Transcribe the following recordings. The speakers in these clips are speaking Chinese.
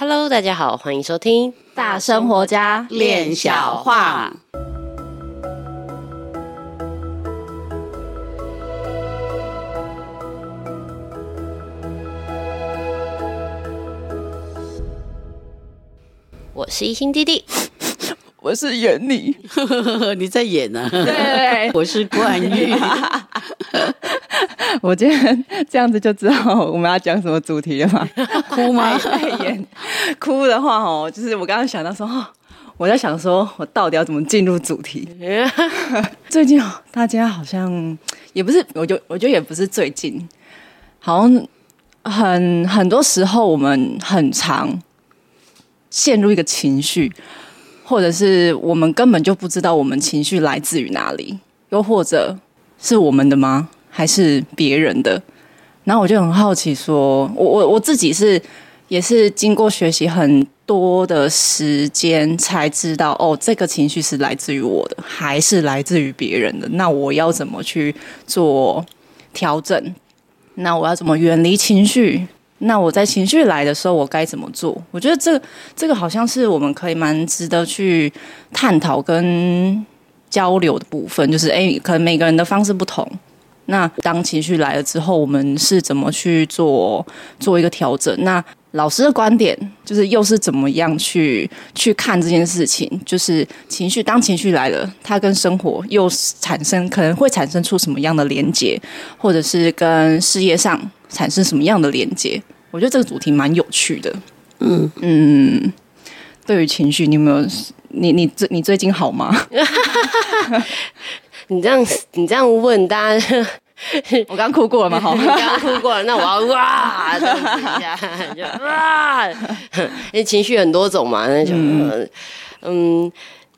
Hello，大家好，欢迎收听大生活家练小话。我是一心弟弟，我是演你，你在演呢、啊？对，我是冠玉。我今天这样子就知道我们要讲什么主题了吗？哭吗？演哭的话哦，就是我刚刚想到说，我在想说我到底要怎么进入主题？最近大家好像也不是，我就我觉得也不是最近，好像很很多时候我们很常陷入一个情绪，或者是我们根本就不知道我们情绪来自于哪里，又或者是我们的吗？还是别人的，然后我就很好奇说，我我我自己是也是经过学习很多的时间才知道，哦，这个情绪是来自于我的，还是来自于别人的？那我要怎么去做调整？那我要怎么远离情绪？那我在情绪来的时候，我该怎么做？我觉得这这个好像是我们可以蛮值得去探讨跟交流的部分，就是哎，可能每个人的方式不同。那当情绪来了之后，我们是怎么去做做一个调整？那老师的观点就是又是怎么样去去看这件事情？就是情绪，当情绪来了，它跟生活又产生可能会产生出什么样的连接，或者是跟事业上产生什么样的连接？我觉得这个主题蛮有趣的。嗯嗯，对于情绪，你有没有？你你最你最近好吗？你这样你这样问大家，我刚哭过了嘛？好，你刚哭过了，那我要哇这样子一下，就哇，因为情绪很多种嘛，那就嗯，嗯，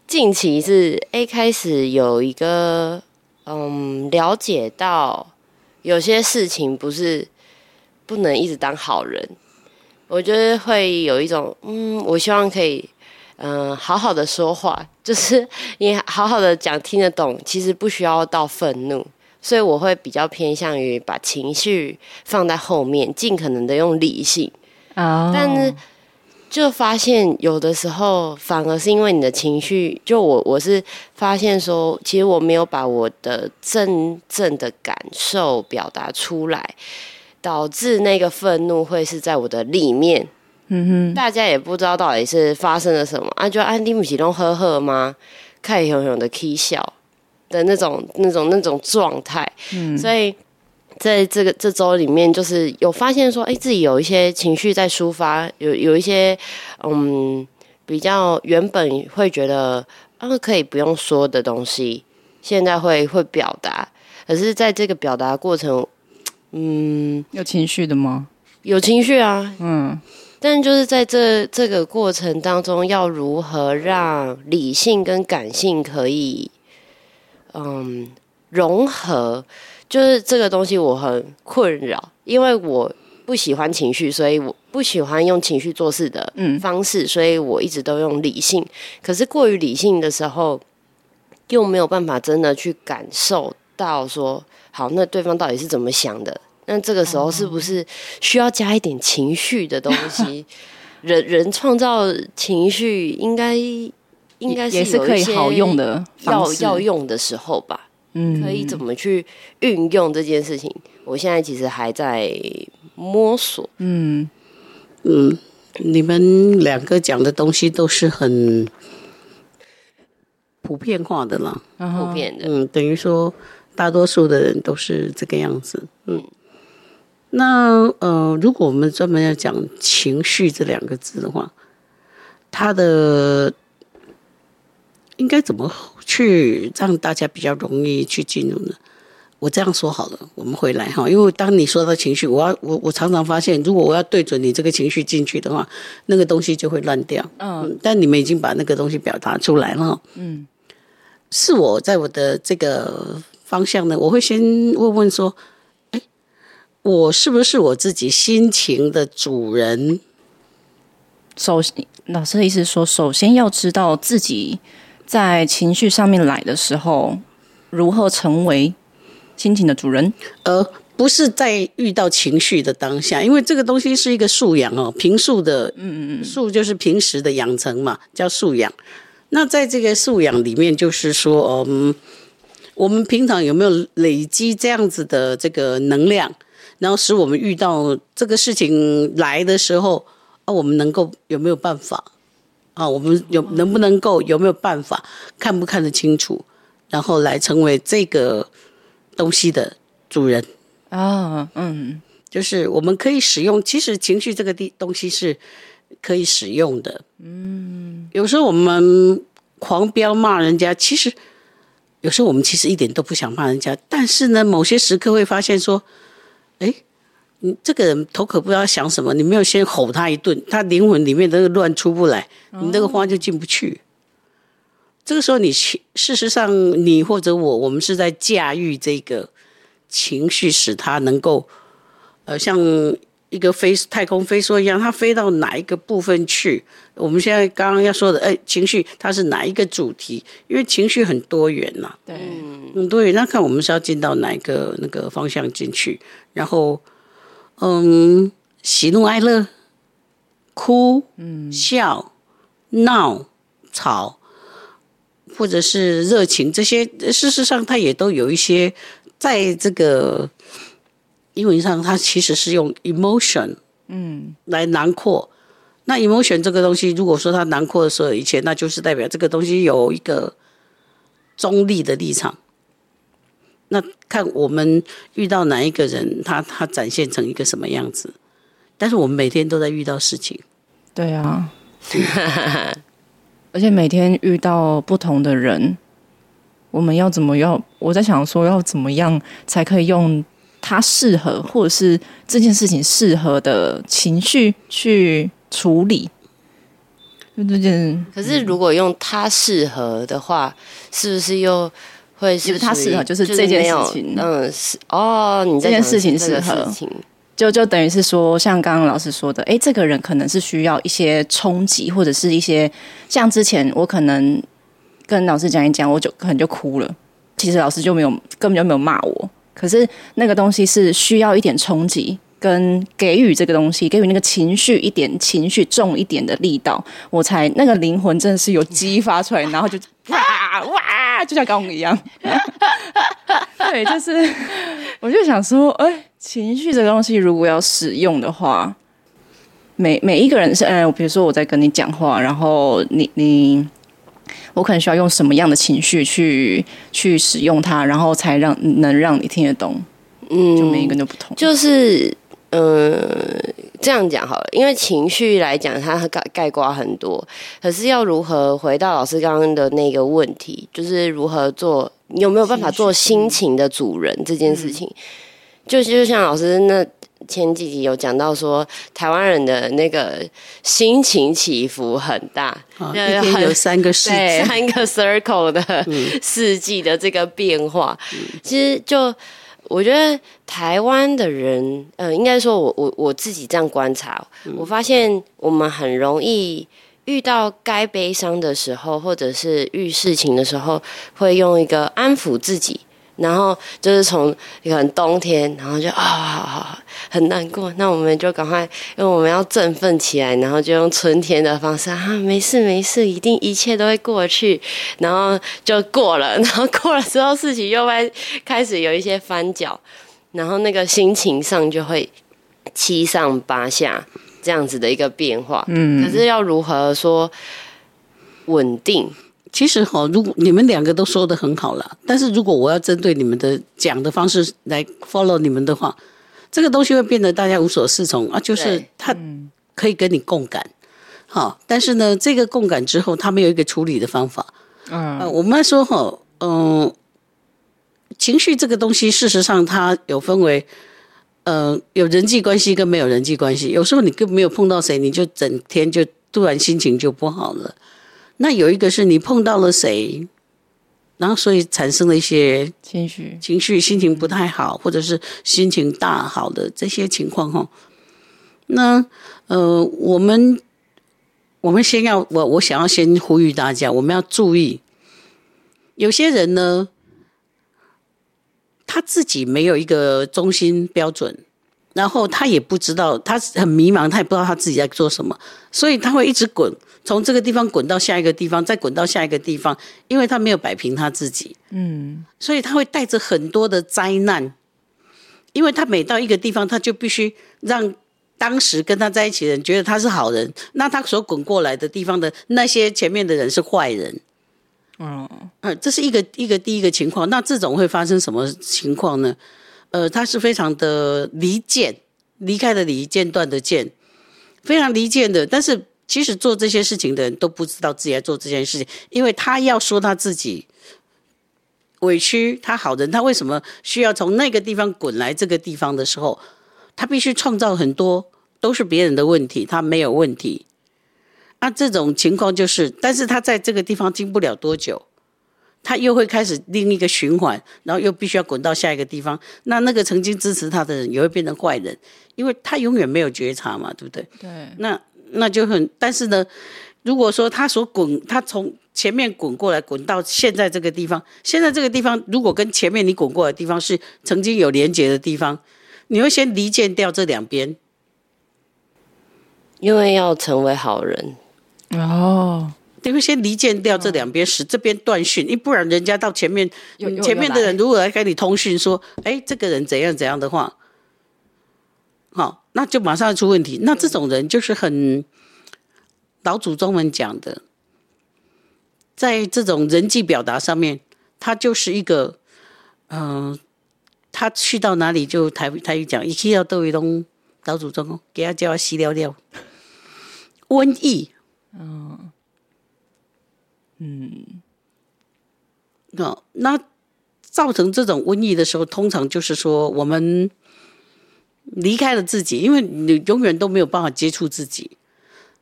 近期是 A 开始有一个嗯了解到有些事情不是不能一直当好人，我觉得会有一种嗯，我希望可以。嗯，好好的说话，就是 你好好的讲听得懂，其实不需要到愤怒，所以我会比较偏向于把情绪放在后面，尽可能的用理性。Oh. 但是就发现有的时候反而是因为你的情绪，就我我是发现说，其实我没有把我的真正的感受表达出来，导致那个愤怒会是在我的里面。嗯哼，大家也不知道到底是发生了什么啊？就安迪姆启动呵呵吗？开始熊熊的 k 笑的那种、那种、那种状态。嗯，所以在这个这周里面，就是有发现说，哎、欸，自己有一些情绪在抒发，有有一些嗯，比较原本会觉得啊可以不用说的东西，现在会会表达。可是在这个表达过程，嗯，有情绪的吗？有情绪啊，嗯。但就是在这这个过程当中，要如何让理性跟感性可以嗯融合，就是这个东西我很困扰，因为我不喜欢情绪，所以我不喜欢用情绪做事的方式，所以我一直都用理性。可是过于理性的时候，又没有办法真的去感受到说，好，那对方到底是怎么想的？那这个时候是不是需要加一点情绪的东西？人人创造情绪应该应该是有一些也是可以好用的要要用的时候吧？嗯，可以怎么去运用这件事情？我现在其实还在摸索。嗯嗯，你们两个讲的东西都是很普遍化的啦，普遍的。嗯，等于说大多数的人都是这个样子。嗯。那呃，如果我们专门要讲情绪这两个字的话，它的应该怎么去让大家比较容易去进入呢？我这样说好了，我们回来哈，因为当你说到情绪，我要我我常常发现，如果我要对准你这个情绪进去的话，那个东西就会乱掉。嗯，嗯，但你们已经把那个东西表达出来了。嗯，是我在我的这个方向呢，我会先问问说。我是不是我自己心情的主人？首先，老师的意思是说，首先要知道自己在情绪上面来的时候，如何成为心情的主人，而不是在遇到情绪的当下，因为这个东西是一个素养哦，平素的，嗯嗯嗯，素就是平时的养成嘛，叫素养。那在这个素养里面，就是说，嗯，我们平常有没有累积这样子的这个能量，然后使我们遇到这个事情来的时候，啊，我们能够有没有办法？啊，我们有能不能够有没有办法看不看得清楚，然后来成为这个东西的主人啊？嗯，就是我们可以使用，其实情绪这个地东西是。可以使用的，嗯，有时候我们狂飙骂人家，其实有时候我们其实一点都不想骂人家，但是呢，某些时刻会发现说，哎，你这个人头可不知道想什么，你没有先吼他一顿，他灵魂里面那个乱出不来，你那个花就进不去。哦、这个时候你，你事实上你或者我，我们是在驾驭这个情绪，使他能够，呃，像。一个飞太空飞梭一样，它飞到哪一个部分去？我们现在刚刚要说的，哎，情绪它是哪一个主题？因为情绪很多元呐，对，很多元。那看我们是要进到哪一个那个方向进去？然后，嗯，喜怒哀乐，哭，嗯，笑，闹，吵，或者是热情，这些事实上它也都有一些在这个。英文上，它其实是用 emotion，嗯，来囊括。嗯、那 emotion 这个东西，如果说它囊括的所有一切，那就是代表这个东西有一个中立的立场。那看我们遇到哪一个人，他他展现成一个什么样子。但是我们每天都在遇到事情，对啊，而且每天遇到不同的人，我们要怎么要？我在想说，要怎么样才可以用。他适合，或者是这件事情适合的情绪去处理，就这件。可是如果用他适合的话，是不是又会是？他适合就是这件事情，嗯，是哦，你这件事情适合，就就等于是说，像刚刚老师说的，哎，这个人可能是需要一些冲击，或者是一些像之前我可能跟老师讲一讲，我就可能就哭了，其实老师就没有根本就没有骂我。可是那个东西是需要一点冲击，跟给予这个东西，给予那个情绪一点情绪重一点的力道，我才那个灵魂真的是有激发出来，然后就 哇哇，就像刚刚一样。对，就是 我就想说，哎、欸，情绪这个东西如果要使用的话，每每一个人是，哎、欸，比如说我在跟你讲话，然后你你。我可能需要用什么样的情绪去去使用它，然后才让能让你听得懂。嗯，就每一个人都不同。就是，嗯、呃，这样讲好了，因为情绪来讲，它概概括很多。可是要如何回到老师刚刚的那个问题，就是如何做，你有没有办法做心情的主人这件事情？嗯、就就像老师那。前几集有讲到说，台湾人的那个心情起伏很大，哦、一天有三个四季，三个 circle 的四季的这个变化。嗯、其实就我觉得台湾的人，呃，应该说我我我自己这样观察，嗯、我发现我们很容易遇到该悲伤的时候，或者是遇事情的时候，会用一个安抚自己。然后就是从可能冬天，然后就啊、哦，很难过，那我们就赶快，因为我们要振奋起来，然后就用春天的方式啊，没事没事，一定一切都会过去，然后就过了，然后过了之后，事情又会开始有一些翻搅，然后那个心情上就会七上八下这样子的一个变化。嗯，可是要如何说稳定？其实哈，如果你们两个都说得很好了，但是如果我要针对你们的讲的方式来 follow 你们的话，这个东西会变得大家无所适从啊。就是他可以跟你共感，好，但是呢，这个共感之后，他没有一个处理的方法。嗯、呃，我们说哈，嗯、呃，情绪这个东西，事实上它有分为，呃，有人际关系跟没有人际关系。有时候你根本没有碰到谁，你就整天就突然心情就不好了。那有一个是你碰到了谁，然后所以产生了一些情绪、情绪、心情不太好，或者是心情大好的这些情况哈。那呃，我们我们先要我我想要先呼吁大家，我们要注意，有些人呢，他自己没有一个中心标准，然后他也不知道，他很迷茫，他也不知道他自己在做什么，所以他会一直滚，从这个地方滚到下一个地方，再滚到下一个地方，因为他没有摆平他自己，嗯，所以他会带着很多的灾难，因为他每到一个地方，他就必须让当时跟他在一起的人觉得他是好人，那他所滚过来的地方的那些前面的人是坏人。嗯嗯，这是一个一个第一个情况。那这种会发生什么情况呢？呃，他是非常的离间，离开的离，间断的间，非常离间的。但是其实做这些事情的人都不知道自己在做这件事情，因为他要说他自己委屈，他好人，他为什么需要从那个地方滚来这个地方的时候，他必须创造很多都是别人的问题，他没有问题。那这种情况就是，但是他在这个地方经不了多久，他又会开始另一个循环，然后又必须要滚到下一个地方。那那个曾经支持他的人也会变成坏人，因为他永远没有觉察嘛，对不对？对。那那就很，但是呢，如果说他所滚，他从前面滚过来，滚到现在这个地方，现在这个地方如果跟前面你滚过来的地方是曾经有连接的地方，你会先离间掉这两边，因为要成为好人。哦，你会先离间掉这两边，使这边断讯，因不然人家到前面，前面的人如果来跟你通讯说，哎，这个人怎样怎样的话，好，那就马上出问题。那这种人就是很老祖宗们讲的，在这种人际表达上面，他就是一个，嗯、呃，他去到哪里就台台语讲，一去到都会东老祖宗给他叫他洗了了，瘟疫。嗯，嗯，那那造成这种瘟疫的时候，通常就是说我们离开了自己，因为你永远都没有办法接触自己，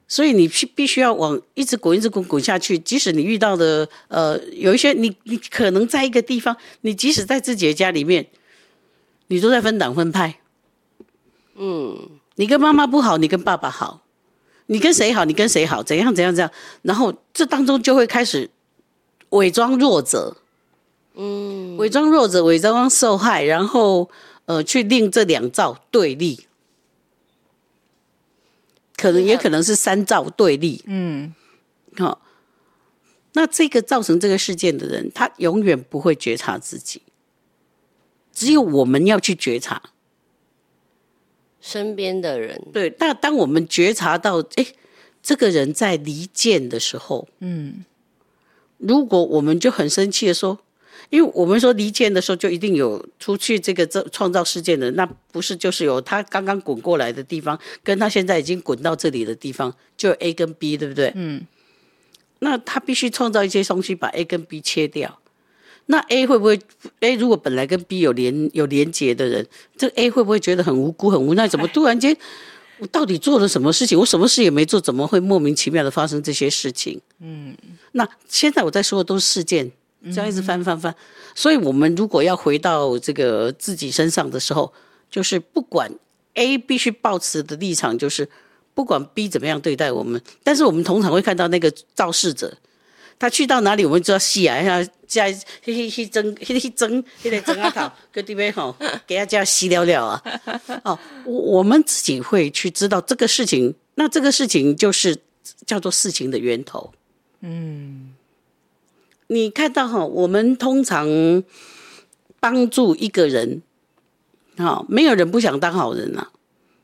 所以你必必须要往一直滚，一直滚滚下去。即使你遇到的呃有一些你你可能在一个地方，你即使在自己的家里面，你都在分党分派。嗯，你跟妈妈不好，你跟爸爸好。你跟谁好？你跟谁好？怎样怎样怎样？然后这当中就会开始伪装弱者，嗯，伪装弱者，伪装受害，然后呃，去令这两造对立，可能也可能是三造对立，嗯，好、哦，那这个造成这个事件的人，他永远不会觉察自己，只有我们要去觉察。身边的人，对，那当我们觉察到，哎，这个人在离间的时候，嗯，如果我们就很生气的说，因为我们说离间的时候，就一定有出去这个这创造事件的，那不是就是有他刚刚滚过来的地方，跟他现在已经滚到这里的地方，就 A 跟 B，对不对？嗯，那他必须创造一些东西，把 A 跟 B 切掉。那 A 会不会？A 如果本来跟 B 有连有连结的人，这 A 会不会觉得很无辜、很无奈？怎么突然间，我到底做了什么事情？我什么事也没做，怎么会莫名其妙的发生这些事情？嗯，那现在我在说的都是事件，这样一直翻翻翻。所以我们如果要回到这个自己身上的时候，就是不管 A 必须抱持的立场，就是不管 B 怎么样对待我们，但是我们通常会看到那个肇事者。他去到哪里，我们就要细啊，要加去去去蒸，去去蒸，去来蒸啊烤，搁底边吼，给他加洗了了啊。哦，我我们自己会去知道这个事情，那这个事情就是叫做事情的源头。嗯，你看到哈，我们通常帮助一个人，啊，没有人不想当好人啊。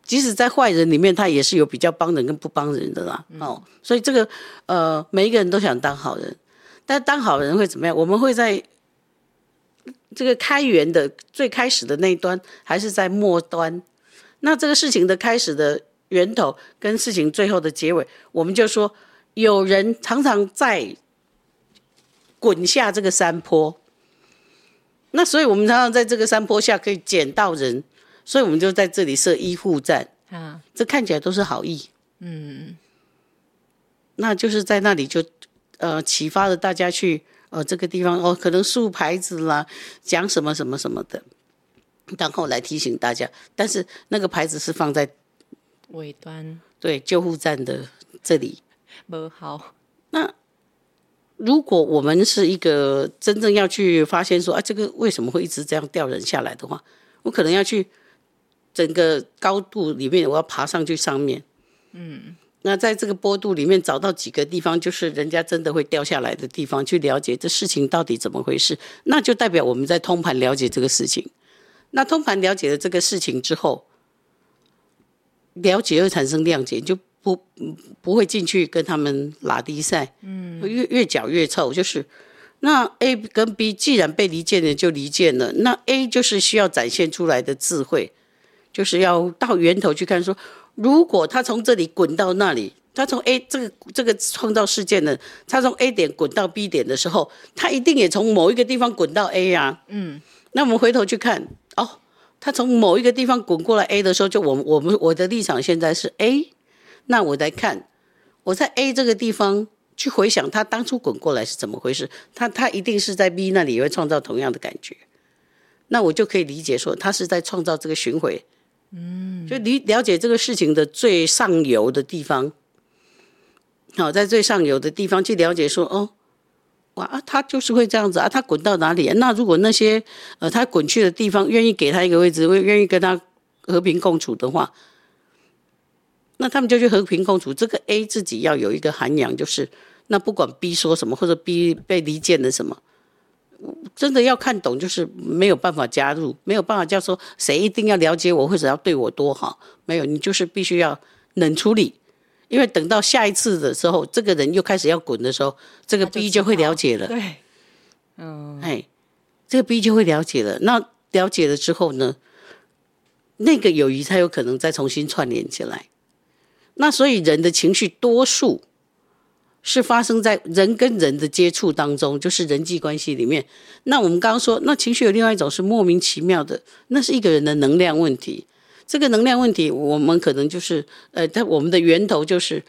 即使在坏人里面，他也是有比较帮人跟不帮人的啦。哦，所以这个呃，每一个人都想当好人，但当好人会怎么样？我们会在这个开源的最开始的那一端，还是在末端？那这个事情的开始的源头跟事情最后的结尾，我们就说有人常常在滚下这个山坡，那所以我们常常在这个山坡下可以捡到人。所以我们就在这里设医护站。啊，这看起来都是好意，嗯，那就是在那里就呃启发了大家去呃这个地方哦，可能竖牌子啦，讲什么什么什么的，然后来提醒大家，但是那个牌子是放在尾端，对救护站的这里，不好。那如果我们是一个真正要去发现说啊，这个为什么会一直这样掉人下来的话，我可能要去整个高度里面，我要爬上去上面，嗯，那在这个坡度里面找到几个地方，就是人家真的会掉下来的地方，去了解这事情到底怎么回事，那就代表我们在通盘了解这个事情。那通盘了解了这个事情之后，了解会产生谅解，就。不不会进去跟他们拉低赛，嗯，越越搅越臭。就是那 A 跟 B 既然被离间了，就离间了。那 A 就是需要展现出来的智慧，就是要到源头去看说，如果他从这里滚到那里，他从 A 这个这个创造事件的，他从 A 点滚到 B 点的时候，他一定也从某一个地方滚到 A 呀，嗯。那我们回头去看，哦，他从某一个地方滚过来 A 的时候，就我我们我的立场现在是 A。那我来看，我在 A 这个地方去回想他当初滚过来是怎么回事，他他一定是在 B 那里也会创造同样的感觉，那我就可以理解说他是在创造这个巡回，嗯，就理了解这个事情的最上游的地方，好，在最上游的地方去了解说，哦，哇啊，他就是会这样子啊，他滚到哪里？那如果那些呃他滚去的地方愿意给他一个位置，会愿意跟他和平共处的话。那他们就去和平共处。这个 A 自己要有一个涵养，就是那不管 B 说什么，或者 B 被离间了什么，真的要看懂，就是没有办法加入，没有办法叫说谁一定要了解我或者要对我多好，没有，你就是必须要冷处理，因为等到下一次的时候，这个人又开始要滚的时候，这个 B 就会了解了。对，嗯，哎，这个 B 就会了解了。那了解了之后呢，那个友谊才有可能再重新串联起来。那所以人的情绪多数是发生在人跟人的接触当中，就是人际关系里面。那我们刚刚说，那情绪有另外一种是莫名其妙的，那是一个人的能量问题。这个能量问题，我们可能就是呃，它我们的源头就是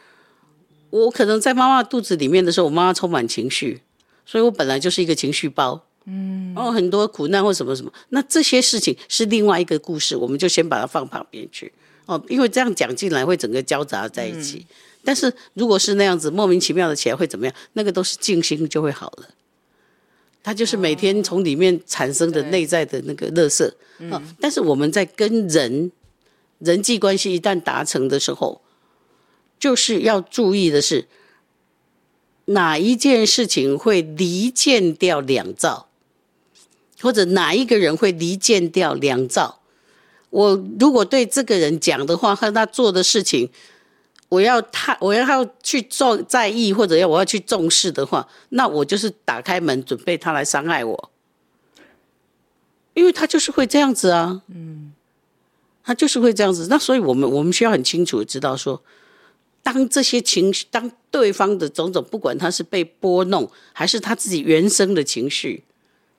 我可能在妈妈肚子里面的时候，我妈妈充满情绪，所以我本来就是一个情绪包，嗯，然后很多苦难或什么什么。那这些事情是另外一个故事，我们就先把它放旁边去。哦，因为这样讲进来会整个交杂在一起，但是如果是那样子莫名其妙的起来会怎么样？那个都是静心就会好了。它就是每天从里面产生的内在的那个乐色。嗯、哦，但是我们在跟人人际关系一旦达成的时候，就是要注意的是哪一件事情会离间掉两兆，或者哪一个人会离间掉两兆。我如果对这个人讲的话和他做的事情，我要他我要他去做在意或者要我要去重视的话，那我就是打开门准备他来伤害我，因为他就是会这样子啊，嗯，他就是会这样子。那所以我们我们需要很清楚知道说，当这些情绪，当对方的种种，不管他是被拨弄还是他自己原生的情绪，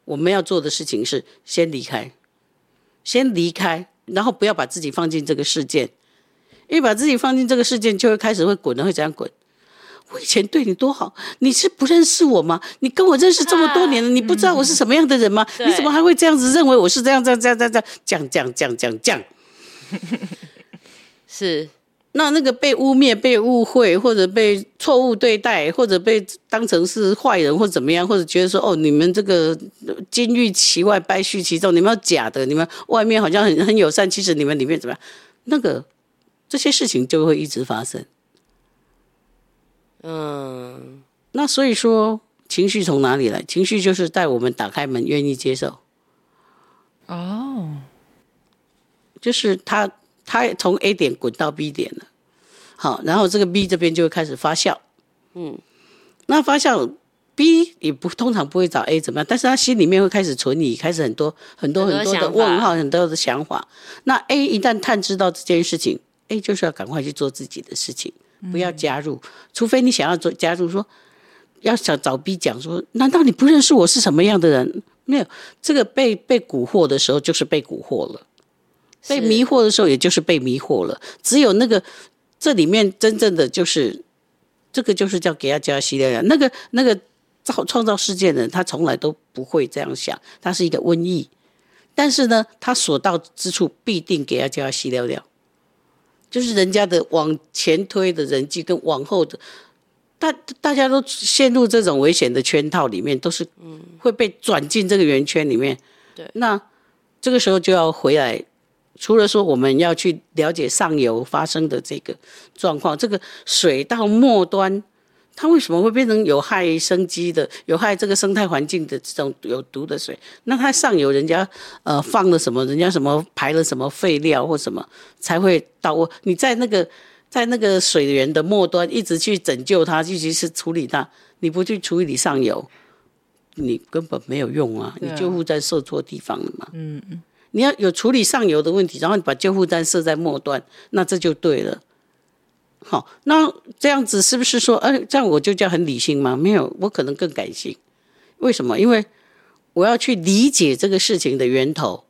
我们要做的事情是先离开，先离开。然后不要把自己放进这个事件，因为把自己放进这个事件，就会开始会滚的，会这样滚？我以前对你多好，你是不认识我吗？你跟我认识这么多年了，啊、你不知道我是什么样的人吗？嗯、你怎么还会这样子认为我是这样这样这样这样这样这样这样这样？是。那那个被污蔑、被误会，或者被错误对待，或者被当成是坏人，或者怎么样，或者觉得说哦，你们这个金玉其外，败絮其中，你们要假的，你们外面好像很很友善，其实你们里面怎么样？那个这些事情就会一直发生。嗯，那所以说情绪从哪里来？情绪就是带我们打开门，愿意接受。哦，就是他。他从 A 点滚到 B 点了，好，然后这个 B 这边就会开始发酵，嗯，那发酵 B 也不通常不会找 A 怎么样，但是他心里面会开始存疑，开始很多很多很多的问号，很多的想法。那 A 一旦探知到这件事情，A 就是要赶快去做自己的事情，不要加入，除非你想要做加入说，说要想找 B 讲说，难道你不认识我是什么样的人？没有，这个被被蛊惑的时候就是被蛊惑了。被迷惑的时候，也就是被迷惑了。只有那个这里面真正的就是这个，就是叫给他加西疗养。那个那个造创造世界的人，他从来都不会这样想。他是一个瘟疫，但是呢，他所到之处必定给他加西疗养。就是人家的往前推的人际跟往后的大大家都陷入这种危险的圈套里面，都是会被转进这个圆圈里面。对，那这个时候就要回来，除了说我们要去了解上游发生的这个状况，这个水到末端，它为什么会变成有害生机的、有害这个生态环境的这种有毒的水？那它上游人家呃放了什么？人家什么排了什么废料或什么才会到我？你在那个。在那个水源的末端，一直去拯救它，一直是处理它。你不去处理上游，你根本没有用啊！你救护站设错地方了嘛？嗯嗯。你要有处理上游的问题，然后你把救护站设在末端，那这就对了。好，那这样子是不是说，哎，这样我就叫很理性吗？没有，我可能更感性。为什么？因为我要去理解这个事情的源头。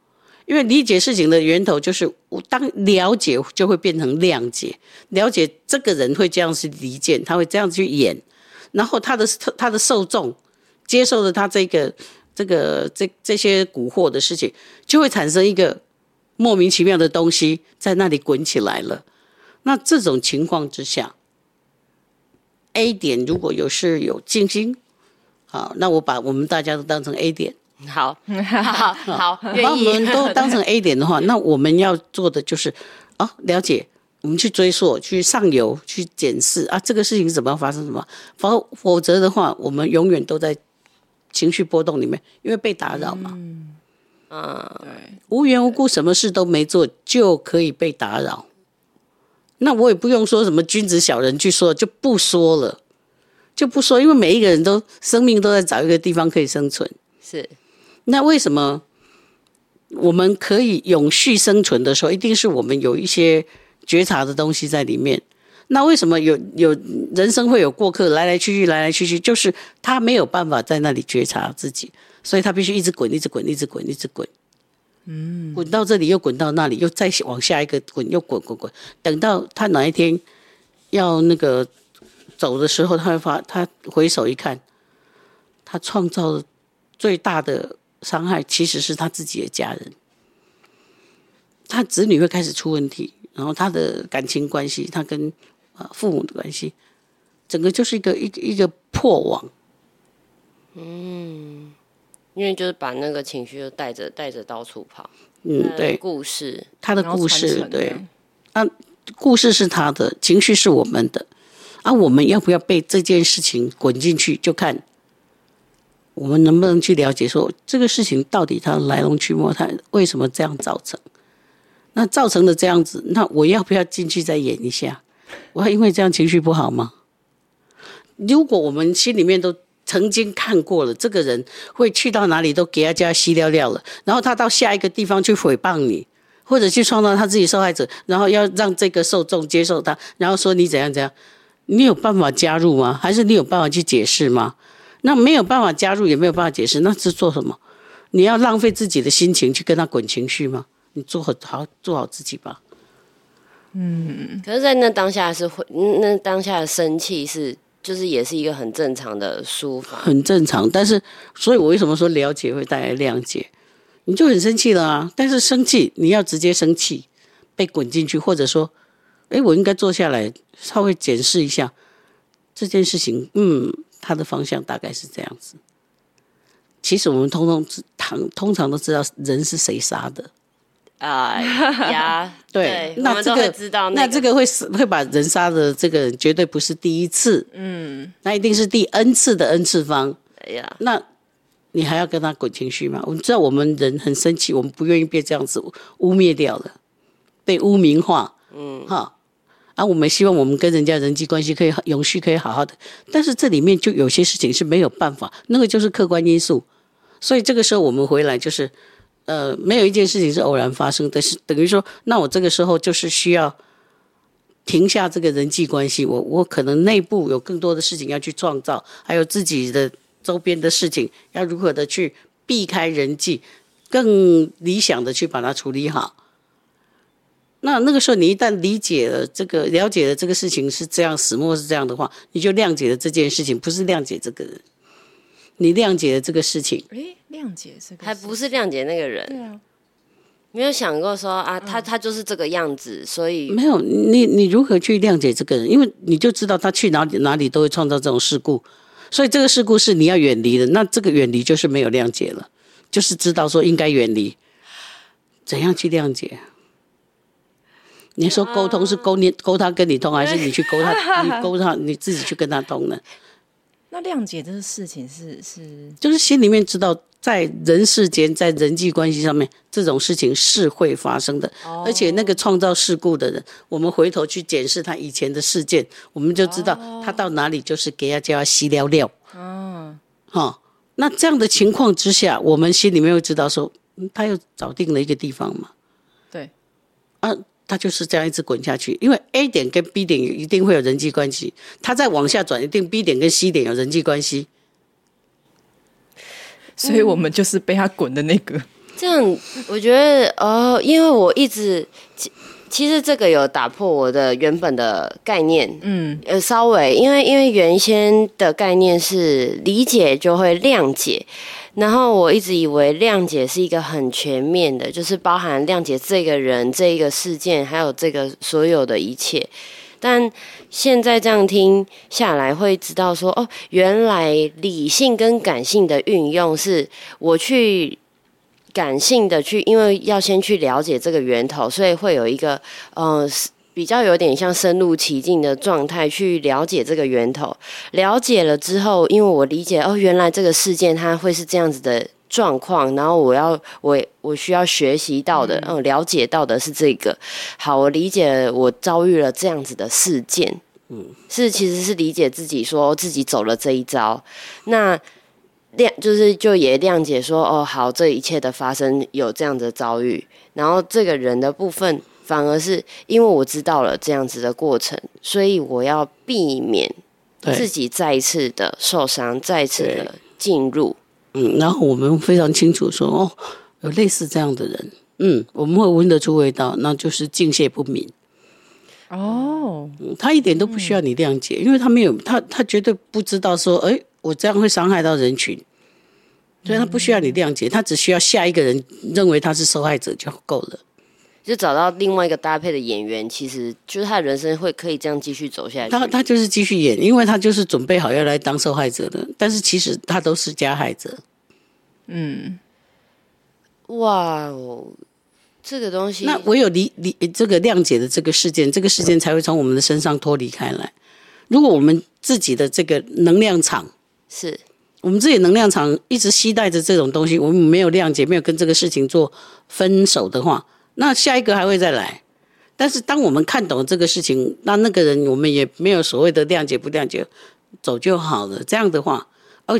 因为理解事情的源头就是我当了解就会变成谅解，了解这个人会这样去理解，他会这样去演，然后他的他的受众接受了他这个这个这这些蛊惑的事情，就会产生一个莫名其妙的东西在那里滚起来了。那这种情况之下，A 点如果有是有静心，好，那我把我们大家都当成 A 点。好，好，好，把我们都当成 A 点的话，那我们要做的就是啊，了解，我们去追溯，去上游，去检视啊，这个事情怎么样发生什么？否否则的话，我们永远都在情绪波动里面，因为被打扰嘛。嗯，啊，对，无缘无故什么事都没做就可以被打扰，那我也不用说什么君子小人去说，就不说了，就不说，因为每一个人都生命都在找一个地方可以生存，是。那为什么我们可以永续生存的时候，一定是我们有一些觉察的东西在里面？那为什么有有人生会有过客来来去去，来来去去，就是他没有办法在那里觉察自己，所以他必须一直滚，一直滚，一直滚，一直滚，嗯，滚到这里又滚到那里，又再往下一个滚，又滚滚滚，等到他哪一天要那个走的时候，他会发，他回首一看，他创造了最大的。伤害其实是他自己的家人，他子女会开始出问题，然后他的感情关系，他跟啊父母的关系，整个就是一个一个一个破网。嗯，因为就是把那个情绪就带着带着到处跑。嗯，对，故事，他的故事，对，啊，故事是他的，情绪是我们的，啊，我们要不要被这件事情滚进去，就看。我们能不能去了解说这个事情到底它来龙去脉，它为什么这样造成？那造成的这样子，那我要不要进去再演一下？我还因为这样情绪不好吗？如果我们心里面都曾经看过了，这个人会去到哪里都给他家吸尿尿了，然后他到下一个地方去诽谤你，或者去创造他自己受害者，然后要让这个受众接受他，然后说你怎样怎样，你有办法加入吗？还是你有办法去解释吗？那没有办法加入，也没有办法解释，那是做什么？你要浪费自己的心情去跟他滚情绪吗？你做好好做好自己吧。嗯，可是，在那当下是会，那当下的生气是，就是也是一个很正常的抒发，很正常。但是，所以我为什么说了解会带来谅解？你就很生气了啊！但是生气，你要直接生气，被滚进去，或者说，哎，我应该坐下来，稍微检视一下这件事情。嗯。他的方向大概是这样子。其实我们通通常通常都知道人是谁杀的啊呀，对，对，那这个知道、那这个会会把人杀的这个人绝对不是第一次，嗯，那一定是第 N 次的 N 次方。哎呀，那你还要跟他滚情绪吗？我们知道我们人很生气，我们不愿意被这样子污蔑掉了，被污名化，嗯，哈。啊，我们希望我们跟人家人际关系可以永续，可以好好的。但是这里面就有些事情是没有办法，那个就是客观因素。所以这个时候我们回来就是，呃，没有一件事情是偶然发生的，是等于说，那我这个时候就是需要停下这个人际关系。我我可能内部有更多的事情要去创造，还有自己的周边的事情要如何的去避开人际，更理想的去把它处理好。那那个时候，你一旦理解了这个，了解了这个事情是这样，始末是这样的话，你就谅解了这件事情，不是谅解这个人，你谅解了这个事情。诶，谅解这个还不是谅解那个人。对啊，没有想过说啊，他他就是这个样子，所以没有你你如何去谅解这个人？因为你就知道他去哪里哪里都会创造这种事故，所以这个事故是你要远离的。那这个远离就是没有谅解了，就是知道说应该远离。怎样去谅解？你说沟通是沟你沟他跟你通，还是你去沟他？你 沟他你自己去跟他通呢？那谅解这个事情是是，就是心里面知道，在人世间，在人际关系上面，这种事情是会发生的。而且那个创造事故的人，我们回头去检视他以前的事件，我们就知道他到哪里就是给他叫他吸尿尿。嗯，好，那这样的情况之下，我们心里面会知道说，他又找定了一个地方嘛。对，啊。他就是这样一直滚下去，因为 A 点跟 B 点一定会有人际关系，他再往下转，一定 B 点跟 C 点有人际关系，所以我们就是被他滚的那个。这样，我觉得哦，因为我一直其其实这个有打破我的原本的概念，嗯，呃，稍微因为因为原先的概念是理解就会谅解。然后我一直以为谅解是一个很全面的，就是包含谅解这个人、这一个事件，还有这个所有的一切。但现在这样听下来，会知道说，哦，原来理性跟感性的运用是我去感性的去，因为要先去了解这个源头，所以会有一个，呃。比较有点像深入其境的状态去了解这个源头，了解了之后，因为我理解哦，原来这个事件它会是这样子的状况，然后我要我我需要学习到的，嗯，了解到的是这个。好，我理解了，我遭遇了这样子的事件，嗯，是其实是理解自己说自己走了这一招，那谅就是就也谅解说哦，好，这一切的发生有这样的遭遇，然后这个人的部分。反而是因为我知道了这样子的过程，所以我要避免自己再一次的受伤，再一次的进入。嗯，然后我们非常清楚说，哦，有类似这样的人，嗯，我们会闻得出味道，那就是敬谢不敏。哦，他一点都不需要你谅解，因为他没有，他他绝对不知道说，哎，我这样会伤害到人群，所以他不需要你谅解，他只需要下一个人认为他是受害者就够了。就找到另外一个搭配的演员，其实就是他的人生会可以这样继续走下去。他他就是继续演，因为他就是准备好要来当受害者的，但是其实他都是加害者。嗯，哇哦，这个东西，那唯有理理这个谅解的这个事件，这个事件才会从我们的身上脱离开来。如果我们自己的这个能量场是我们自己能量场一直期待着这种东西，我们没有谅解，没有跟这个事情做分手的话。那下一个还会再来，但是当我们看懂这个事情，那那个人我们也没有所谓的谅解不谅解，走就好了。这样的话，而，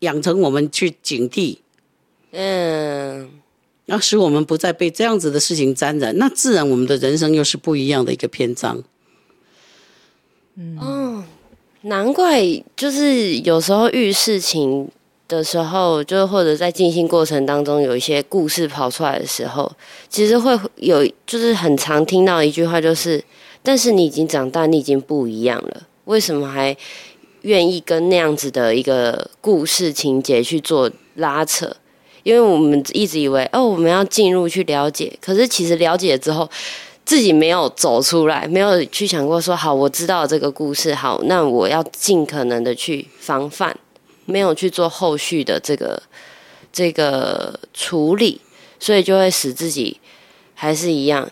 养成我们去警惕，嗯，要使我们不再被这样子的事情沾染，那自然我们的人生又是不一样的一个篇章。嗯，哦，难怪就是有时候遇事情。的时候，就或者在进行过程当中有一些故事跑出来的时候，其实会有，就是很常听到一句话，就是“但是你已经长大，你已经不一样了，为什么还愿意跟那样子的一个故事情节去做拉扯？”因为我们一直以为哦，我们要进入去了解，可是其实了解之后，自己没有走出来，没有去想过说好，我知道这个故事，好，那我要尽可能的去防范。没有去做后续的这个这个处理，所以就会使自己还是一样，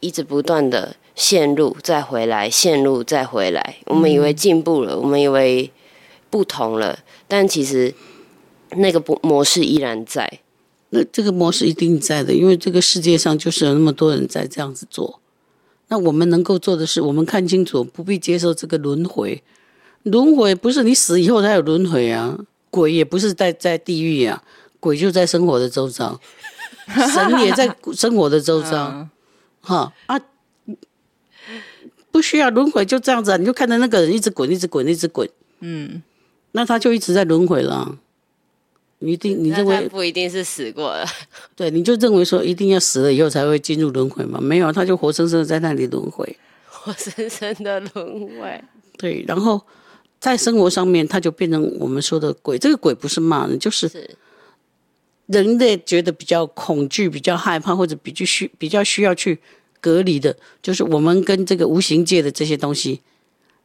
一直不断的陷入，再回来，陷入，再回来。我们以为进步了，我们以为不同了，但其实那个模模式依然在。那这个模式一定在的，因为这个世界上就是有那么多人在这样子做。那我们能够做的是，我们看清楚，不必接受这个轮回。轮回不是你死以后才有轮回啊，鬼也不是在在地狱啊，鬼就在生活的周遭，神也在生活的周遭，哈啊，不需要轮回就这样子啊，你就看着那个人一直滚，一直滚，一直滚，嗯，那他就一直在轮回了。你一定你认为不一定是死过了，对，你就认为说一定要死了以后才会进入轮回吗？没有，他就活生生的在那里轮回，活生生的轮回，对，然后。在生活上面，它就变成我们说的鬼。这个鬼不是骂人，就是人类觉得比较恐惧、比较害怕，或者比较需比较需要去隔离的，就是我们跟这个无形界的这些东西，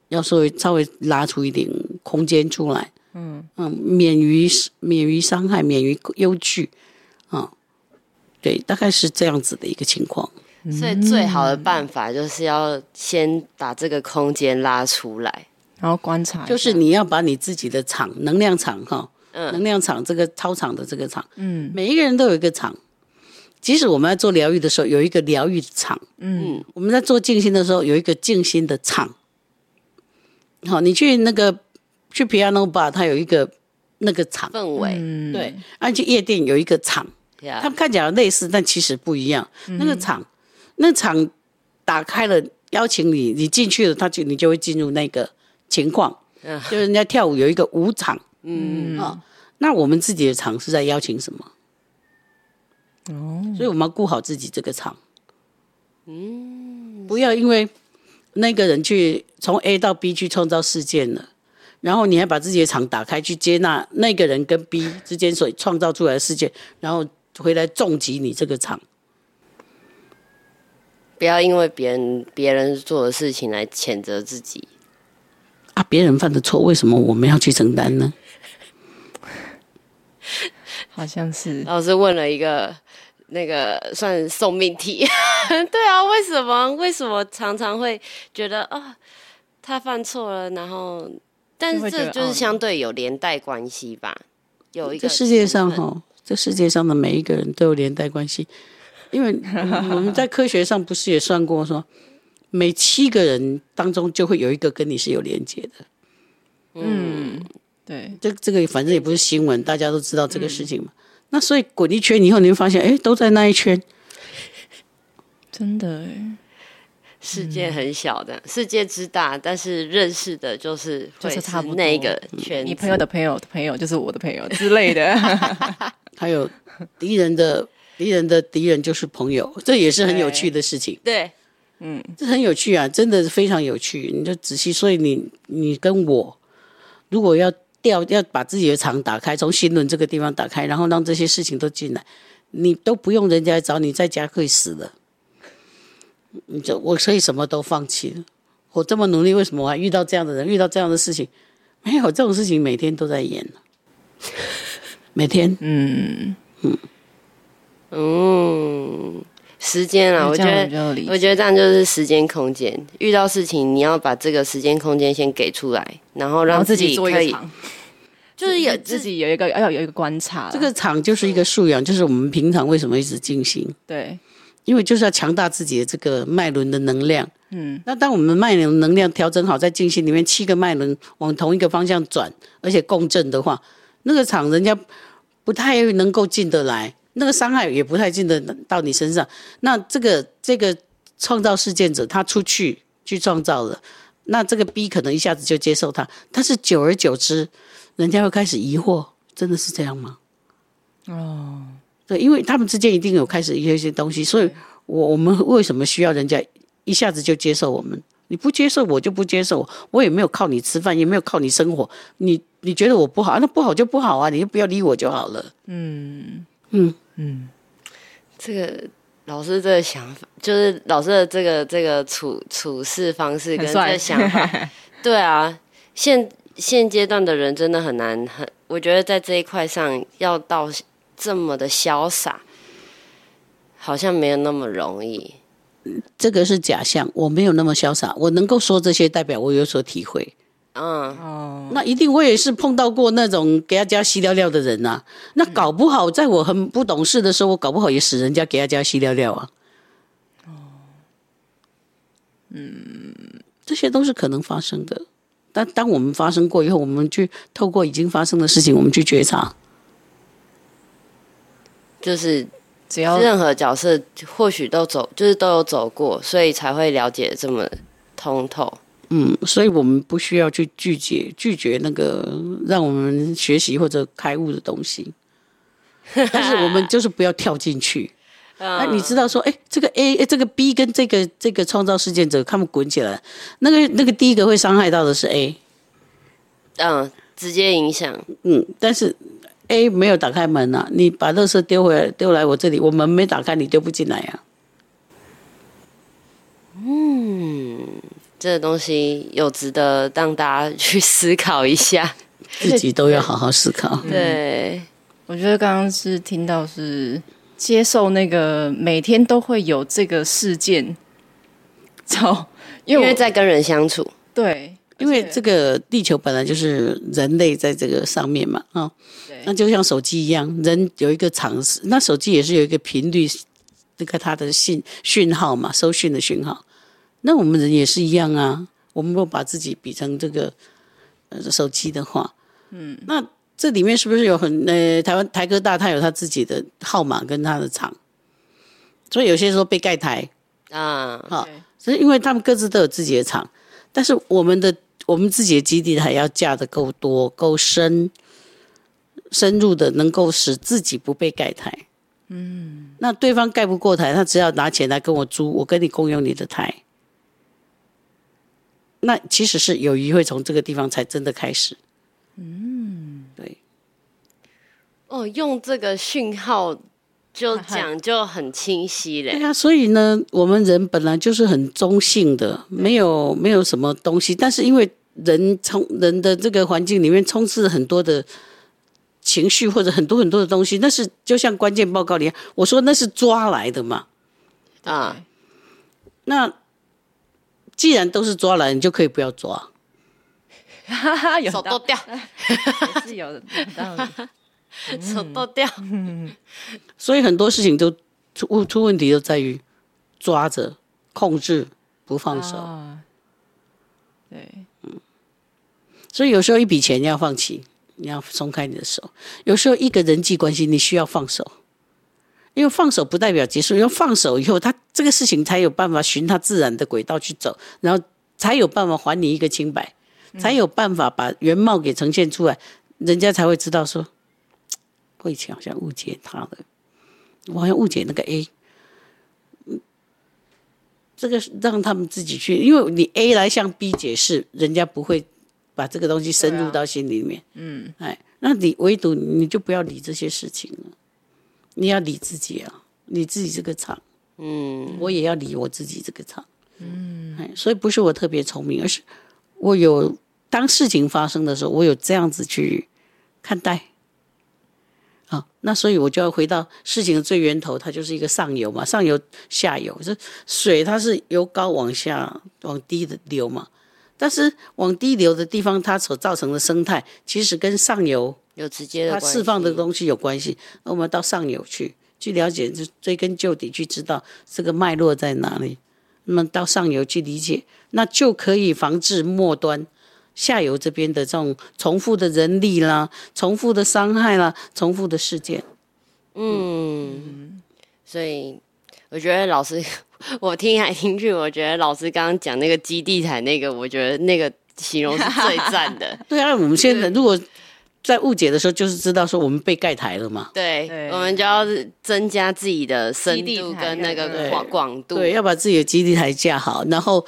要稍微稍微拉出一点空间出来，嗯嗯，免于免于伤害，免于忧惧，啊，对，大概是这样子的一个情况。所以最好的办法就是要先把这个空间拉出来，然后观察，就是你要把你自己的场能量场哈。嗯，能量场这个操场的这个场，嗯，每一个人都有一个场。即使我们在做疗愈的时候，有一个疗愈的场，嗯，我们在做静心的时候，有一个静心的场。好，你去那个去 Piano Bar，它有一个那个场。氛围，嗯、对，而且夜店有一个场，他们看起来类似，但其实不一样。嗯、那个场，那场打开了，邀请你，你进去了，他就你就会进入那个情况。嗯，就是人家跳舞有一个舞场。嗯啊、哦，那我们自己的场是在邀请什么？哦，所以我们要顾好自己这个场。嗯，不要因为那个人去从 A 到 B 去创造事件了，然后你还把自己的场打开去接纳那个人跟 B 之间所创造出来的事件，然后回来重击你这个场。不要因为别人别人做的事情来谴责自己。啊，别人犯的错，为什么我们要去承担呢？好像是老师问了一个那个算送命题，对啊，为什么？为什么常常会觉得啊、哦，他犯错了，然后，但是这就是相对有连带关系吧？有一个世界上哈，这世界上的每一个人都有连带关系，因为我们在科学上不是也算过说，每七个人当中就会有一个跟你是有连接的，嗯。对，这这个反正也不是新闻，大家都知道这个事情嘛。嗯、那所以滚一圈以后，你会发现，哎，都在那一圈。真的，世界很小的，嗯、世界之大，但是认识的就是就是差不多那个圈。你朋友的朋友的朋友就是我的朋友之类的。还有敌人的敌人的敌人就是朋友，这也是很有趣的事情。对，对嗯，这很有趣啊，真的是非常有趣。你就仔细，所以你你跟我如果要。调要把自己的场打开，从新轮这个地方打开，然后让这些事情都进来，你都不用人家来找你，在家可以死了。你就我可以什么都放弃了，我这么努力，为什么我还遇到这样的人，遇到这样的事情？没有这种事情，每天都在演，每天，嗯嗯嗯。时间啊，我觉得，我觉得这样就是时间空间。遇到事情，你要把这个时间空间先给出来，然后让自己可以，就是有自己有一个要有一个观察。这个场就是一个素养，就是我们平常为什么一直进行？对，因为就是要强大自己的这个脉轮的能量。嗯，那当我们脉轮能量调整好，在进行里面七个脉轮往同一个方向转，而且共振的话，那个场人家不太能够进得来。那个伤害也不太进得到你身上。那这个这个创造事件者，他出去去创造了，那这个 B 可能一下子就接受他，但是久而久之，人家会开始疑惑，真的是这样吗？哦，对，因为他们之间一定有开始一些一些东西，所以我我们为什么需要人家一下子就接受我们？你不接受我就不接受我，我也没有靠你吃饭，也没有靠你生活，你你觉得我不好，那不好就不好啊，你就不要理我就好了。嗯。嗯嗯，这个老师这个想法，就是老师的这个这个处处事方式跟这个想法，对啊，现现阶段的人真的很难，很我觉得在这一块上要到这么的潇洒，好像没有那么容易。这个是假象，我没有那么潇洒，我能够说这些，代表我有所体会。嗯哦，那一定我也是碰到过那种给他加西料料的人呐、啊。那搞不好在我很不懂事的时候，我搞不好也使人家给他加西料料啊。哦，嗯，这些都是可能发生的。但当我们发生过以后，我们去透过已经发生的事情，我们去觉察，就是只要任何角色或许都走，就是都有走过，所以才会了解这么通透。嗯，所以我们不需要去拒绝拒绝那个让我们学习或者开悟的东西，但是我们就是不要跳进去。那你知道说，哎，这个 A，这个 B 跟这个这个创造事件者，他们滚起来，那个那个第一个会伤害到的是 A，嗯，直接影响。嗯，但是 A 没有打开门啊，你把垃圾丢回来，丢来我这里，我门没打开，你丢不进来啊。嗯，这个东西有值得让大家去思考一下，自己都要好好思考。对，我觉得刚刚是听到是接受那个每天都会有这个事件，走，因为在跟人相处，对。因为这个地球本来就是人类在这个上面嘛，啊、哦，那就像手机一样，人有一个常识，那手机也是有一个频率，那个它的信讯号嘛，收讯的讯号。那我们人也是一样啊，我们如果把自己比成这个呃手机的话，嗯，那这里面是不是有很呃台湾台哥大他有他自己的号码跟他的厂，所以有些时候被盖台啊，好，所以因为他们各自都有自己的厂，但是我们的。我们自己的基地还要架的够多、够深、深入的，能够使自己不被盖台。嗯，那对方盖不过台，他只要拿钱来跟我租，我跟你共用你的台。那其实是友谊会从这个地方才真的开始。嗯，对。哦，用这个讯号。就讲就很清晰嘞。对啊，所以呢，我们人本来就是很中性的，没有没有什么东西。但是因为人充人的这个环境里面充斥很多的情绪或者很多很多的东西，那是就像关键报告里，我说那是抓来的嘛。啊，那既然都是抓来，你就可以不要抓。哈哈，有手剁掉，也是有的道理。手剁掉，所以很多事情都出出问题，就在于抓着控制不放手。啊、对，嗯，所以有时候一笔钱你要放弃，你要松开你的手；有时候一个人际关系你需要放手，因为放手不代表结束，要放手以后，他这个事情才有办法循他自然的轨道去走，然后才有办法还你一个清白，才有办法把原貌给呈现出来，人家才会知道说。我以前好像误解他了，我好像误解那个 A，嗯，这个让他们自己去，因为你 A 来向 B 解释，人家不会把这个东西深入到心里面。嗯，哎，那你唯独你就不要理这些事情了，你要理自己啊，理自己这个场。嗯，我也要理我自己这个场。嗯，哎，所以不是我特别聪明，而是我有当事情发生的时候，我有这样子去看待。啊，那所以我就要回到事情的最源头，它就是一个上游嘛，上游下游，这水它是由高往下往低的流嘛，但是往低流的地方，它所造成的生态，其实跟上游有直接的，它释放的东西有关系。那我们到上游去去了解，就追根究底去知道这个脉络在哪里，那么到上游去理解，那就可以防治末端。下游这边的这种重复的人力啦，重复的伤害啦，重复的事件，嗯，所以我觉得老师，我听来听去，我觉得老师刚刚讲那个基地台那个，我觉得那个形容是最 赞的。对啊，我们现在如果在误解的时候，就是知道说我们被盖台了嘛，对，对我们就要增加自己的深度跟那个广广度，对，要把自己的基地台架好，然后。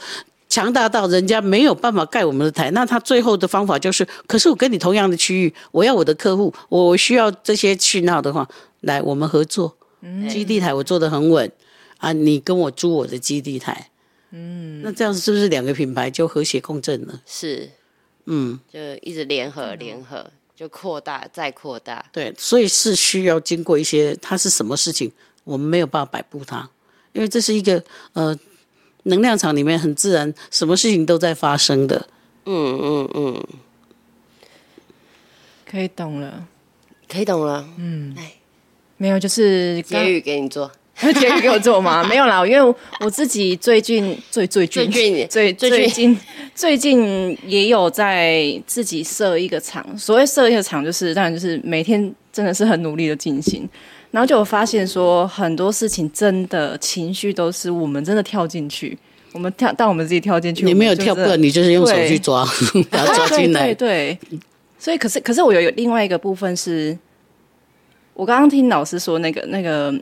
强大到人家没有办法盖我们的台，那他最后的方法就是，可是我跟你同样的区域，我要我的客户，我需要这些讯号的话，来我们合作，基地台我做的很稳啊，你跟我租我的基地台，嗯，那这样子是不是两个品牌就和谐共振了？是，嗯，就一直联合联合，就扩大再扩大，对，所以是需要经过一些，它是什么事情，我们没有办法摆布它，因为这是一个呃。能量场里面很自然，什么事情都在发生的。嗯嗯嗯，可以懂了，可以懂了。嗯，哎，没有，就是结语给你做，结语给我做吗？没有啦，因为我自己最近最最最近最最近 最近也有在自己设一个场。所谓设一个场，就是当然就是每天真的是很努力的进行。然后就有发现说，很多事情真的情绪都是我们真的跳进去，我们跳，但我们自己跳进去，你没有跳过，你就是用手去抓，把它抓进来。对对，对，所以可是可是我有有另外一个部分是，我刚刚听老师说那个那个，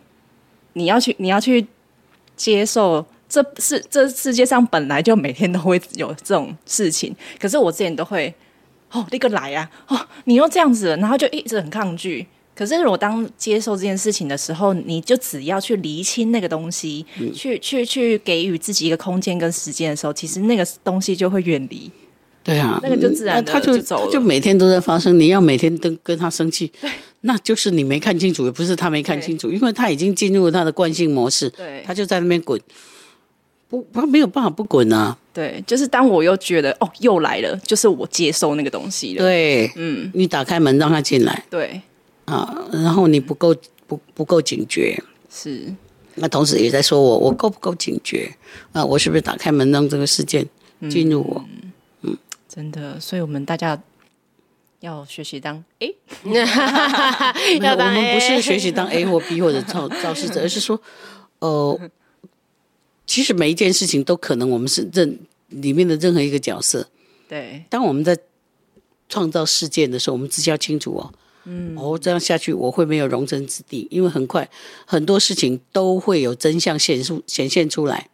你要去你要去接受，这是这世界上本来就每天都会有这种事情，可是我之前都会哦，那个来啊，哦，你又这样子了，然后就一直很抗拒。可是，如果当接受这件事情的时候，你就只要去厘清那个东西，嗯、去去去给予自己一个空间跟时间的时候，其实那个东西就会远离。对啊，那个就自然他就，就走了，就每天都在发生。你要每天都跟他生气，那就是你没看清楚，也不是他没看清楚，因为他已经进入了他的惯性模式，对，他就在那边滚，不，他没有办法不滚啊。对，就是当我又觉得哦，又来了，就是我接受那个东西了。对，嗯，你打开门让他进来。对。啊，然后你不够不不够警觉，是，那同时也在说我我够不够警觉啊？我是不是打开门让这个事件进入我？嗯，嗯，真的，所以我们大家要学习当 A，要当 A，我们不是学习当 A 或 B 或者造造事者，而是说，呃，其实每一件事情都可能我们是任里面的任何一个角色。对，当我们在创造事件的时候，我们自己要清楚哦。嗯，哦，这样下去我会没有容身之地，因为很快很多事情都会有真相显出显现出来。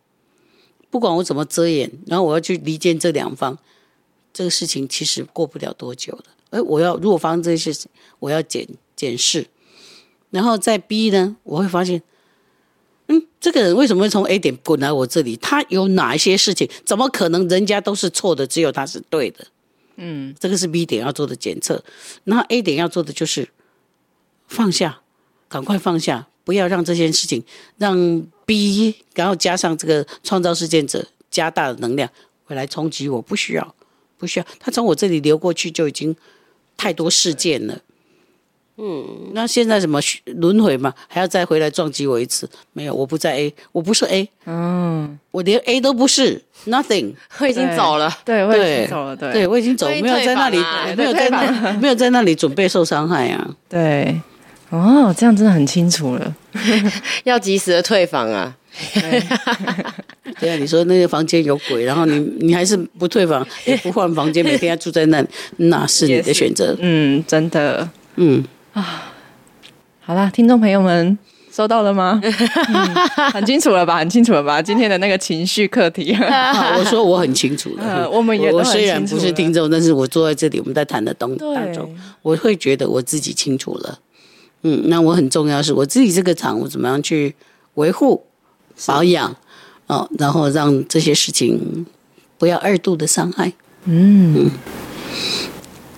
不管我怎么遮掩，然后我要去离间这两方，这个事情其实过不了多久的。哎，我要如果发生这些事情，我要检检视，然后在 B 呢，我会发现，嗯，这个人为什么会从 A 点滚来我这里？他有哪一些事情？怎么可能人家都是错的，只有他是对的？嗯，这个是 B 点要做的检测，然后 A 点要做的就是放下，赶快放下，不要让这件事情让 B，然后加上这个创造事件者加大的能量回来冲击我，不需要，不需要，他从我这里流过去就已经太多事件了。嗯，那现在什么轮回嘛，还要再回来撞击我一次？没有，我不在 A，我不是 A，嗯，我连 A 都不是，Nothing，我已经走了，对，我已经走了，对，对我已经走，没有在那里，没有在那，没有在那里准备受伤害啊，对，哦，这样真的很清楚了，要及时的退房啊，对啊，你说那个房间有鬼，然后你你还是不退房，也不换房间，每天要住在那里，那是你的 选择，嗯，真的，嗯。啊，好啦，听众朋友们，收到了吗？嗯、很清楚了吧？很清楚了吧？今天的那个情绪课题，我说我很清楚了。呃、我们也我虽然不是听众，但是我坐在这里，我们在谈的东当中，我会觉得我自己清楚了。嗯，那我很重要是我自己这个场，我怎么样去维护、保养哦，然后让这些事情不要二度的伤害。嗯，嗯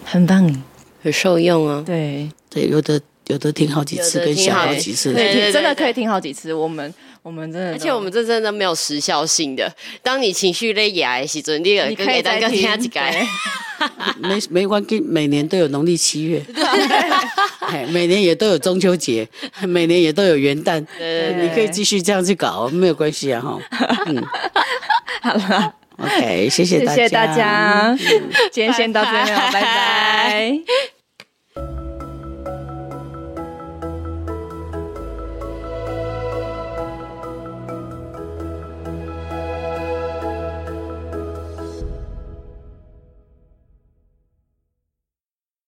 很棒，很受用啊。对。对，有的有的听好几次，跟想好几次，对，真的可以听好几次。我们我们真的，而且我们这真的没有时效性的。当你情绪累压的时候，你可以给大家听几个。没没关系，每年都有农历七月，每年也都有中秋节，每年也都有元旦。你可以继续这样去搞，没有关系啊，哈。嗯，好了，OK，谢谢大家，谢谢大家，今天先到这里了，拜拜。